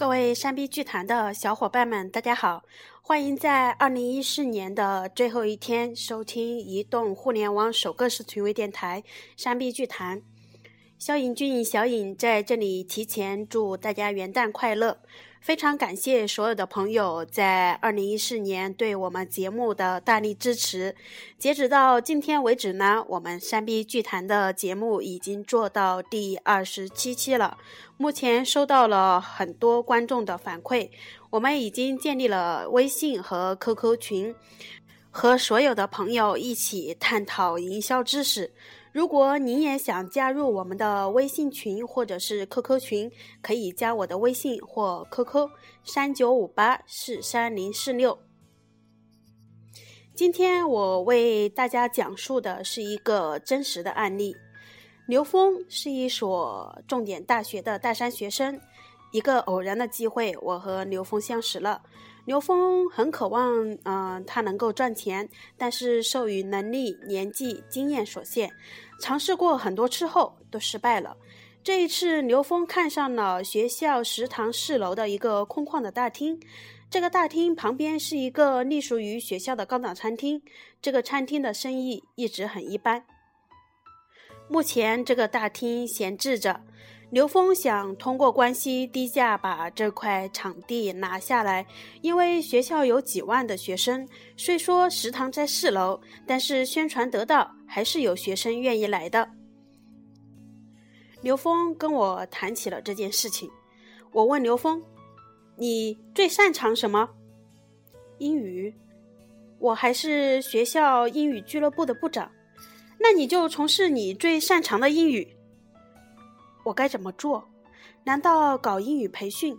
各位山壁剧团的小伙伴们，大家好！欢迎在二零一四年的最后一天收听移动互联网首个视频微电台《山壁剧团》。肖颖俊、小颖在这里提前祝大家元旦快乐！非常感谢所有的朋友在二零一四年对我们节目的大力支持。截止到今天为止呢，我们山壁剧谈的节目已经做到第二十七期了。目前收到了很多观众的反馈，我们已经建立了微信和 QQ 群，和所有的朋友一起探讨营销知识。如果您也想加入我们的微信群或者是 QQ 群，可以加我的微信或 QQ 三九五八四三零四六。今天我为大家讲述的是一个真实的案例。刘峰是一所重点大学的大三学生，一个偶然的机会，我和刘峰相识了。刘峰很渴望，嗯，他能够赚钱，但是受于能力、年纪、经验所限，尝试过很多次后都失败了。这一次，刘峰看上了学校食堂四楼的一个空旷的大厅。这个大厅旁边是一个隶属于学校的高档餐厅，这个餐厅的生意一直很一般。目前，这个大厅闲置着。刘峰想通过关系低价把这块场地拿下来，因为学校有几万的学生。虽说食堂在四楼，但是宣传得到，还是有学生愿意来的。刘峰跟我谈起了这件事情。我问刘峰：“你最擅长什么？”英语。我还是学校英语俱乐部的部长。那你就从事你最擅长的英语。我该怎么做？难道搞英语培训？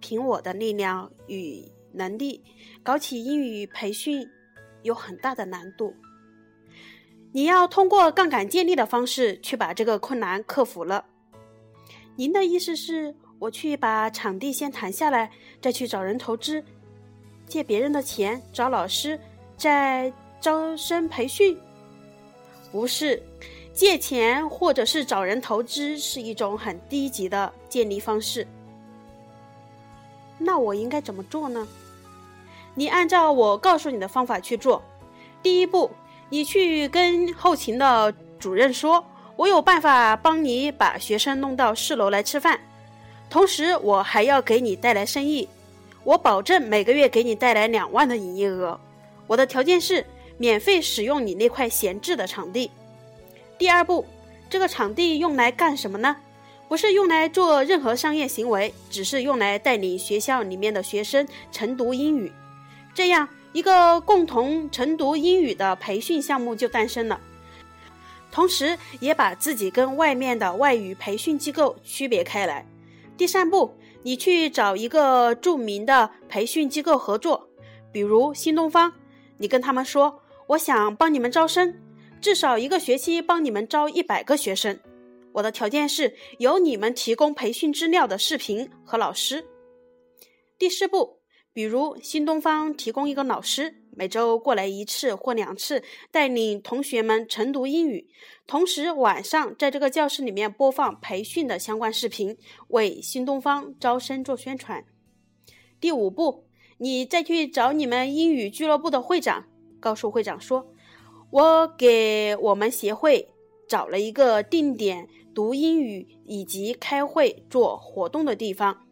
凭我的力量与能力，搞起英语培训有很大的难度。你要通过杠杆建立的方式去把这个困难克服了。您的意思是我去把场地先谈下来，再去找人投资，借别人的钱找老师，再招生培训？不是。借钱或者是找人投资是一种很低级的建立方式。那我应该怎么做呢？你按照我告诉你的方法去做。第一步，你去跟后勤的主任说，我有办法帮你把学生弄到四楼来吃饭，同时我还要给你带来生意，我保证每个月给你带来两万的营业额。我的条件是免费使用你那块闲置的场地。第二步，这个场地用来干什么呢？不是用来做任何商业行为，只是用来带领学校里面的学生晨读英语。这样一个共同晨读英语的培训项目就诞生了，同时也把自己跟外面的外语培训机构区别开来。第三步，你去找一个著名的培训机构合作，比如新东方，你跟他们说，我想帮你们招生。至少一个学期帮你们招一百个学生，我的条件是由你们提供培训资料的视频和老师。第四步，比如新东方提供一个老师，每周过来一次或两次，带领同学们晨读英语，同时晚上在这个教室里面播放培训的相关视频，为新东方招生做宣传。第五步，你再去找你们英语俱乐部的会长，告诉会长说。我给我们协会找了一个定点读英语以及开会做活动的地方，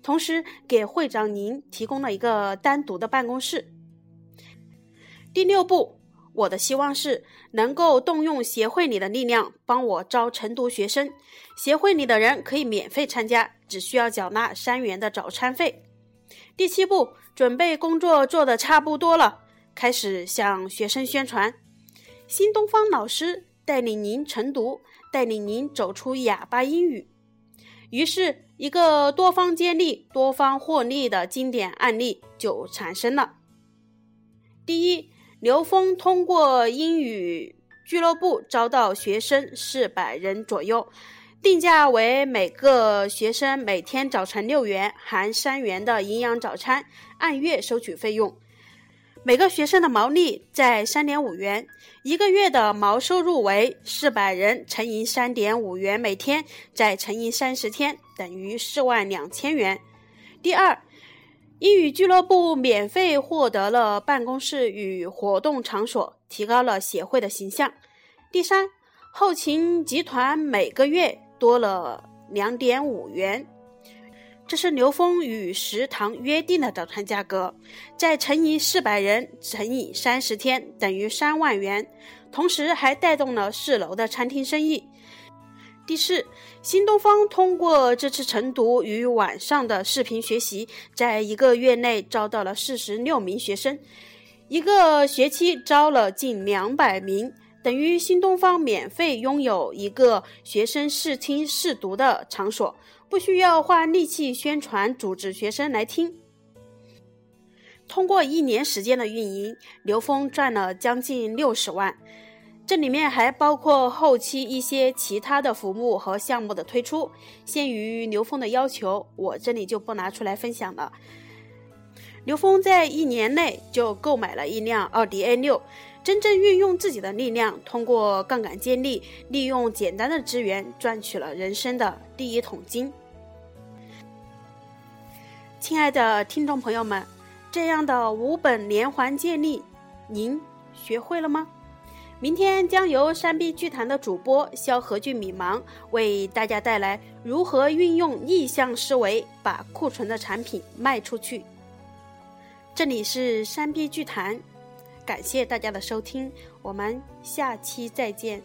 同时给会长您提供了一个单独的办公室。第六步，我的希望是能够动用协会里的力量帮我招晨读学生，协会里的人可以免费参加，只需要缴纳三元的早餐费。第七步，准备工作做得差不多了，开始向学生宣传。新东方老师带领您晨读，带领您走出哑巴英语。于是，一个多方接力、多方获利的经典案例就产生了。第一，刘峰通过英语俱乐部招到学生四百人左右，定价为每个学生每天早晨六元，含三元的营养早餐，按月收取费用。每个学生的毛利在三点五元，一个月的毛收入为四百人乘以三点五元每天，再乘以三十天，等于四万两千元。第二，英语俱乐部免费获得了办公室与活动场所，提高了协会的形象。第三，后勤集团每个月多了两点五元。这是刘峰与食堂约定的早餐价格，再乘以四百人乘以三十天，等于三万元。同时还带动了四楼的餐厅生意。第四，新东方通过这次晨读与晚上的视频学习，在一个月内招到了四十六名学生，一个学期招了近两百名，等于新东方免费拥有一个学生试听试读的场所。不需要花力气宣传，组织学生来听。通过一年时间的运营，刘峰赚了将近六十万，这里面还包括后期一些其他的服务和项目的推出。限于刘峰的要求，我这里就不拿出来分享了。刘峰在一年内就购买了一辆奥迪 A 六。真正运用自己的力量，通过杠杆借力，利用简单的资源，赚取了人生的第一桶金。亲爱的听众朋友们，这样的五本连环借力，您学会了吗？明天将由山 B 剧团的主播肖和俊米芒为大家带来如何运用逆向思维，把库存的产品卖出去。这里是山 B 剧团。感谢大家的收听，我们下期再见。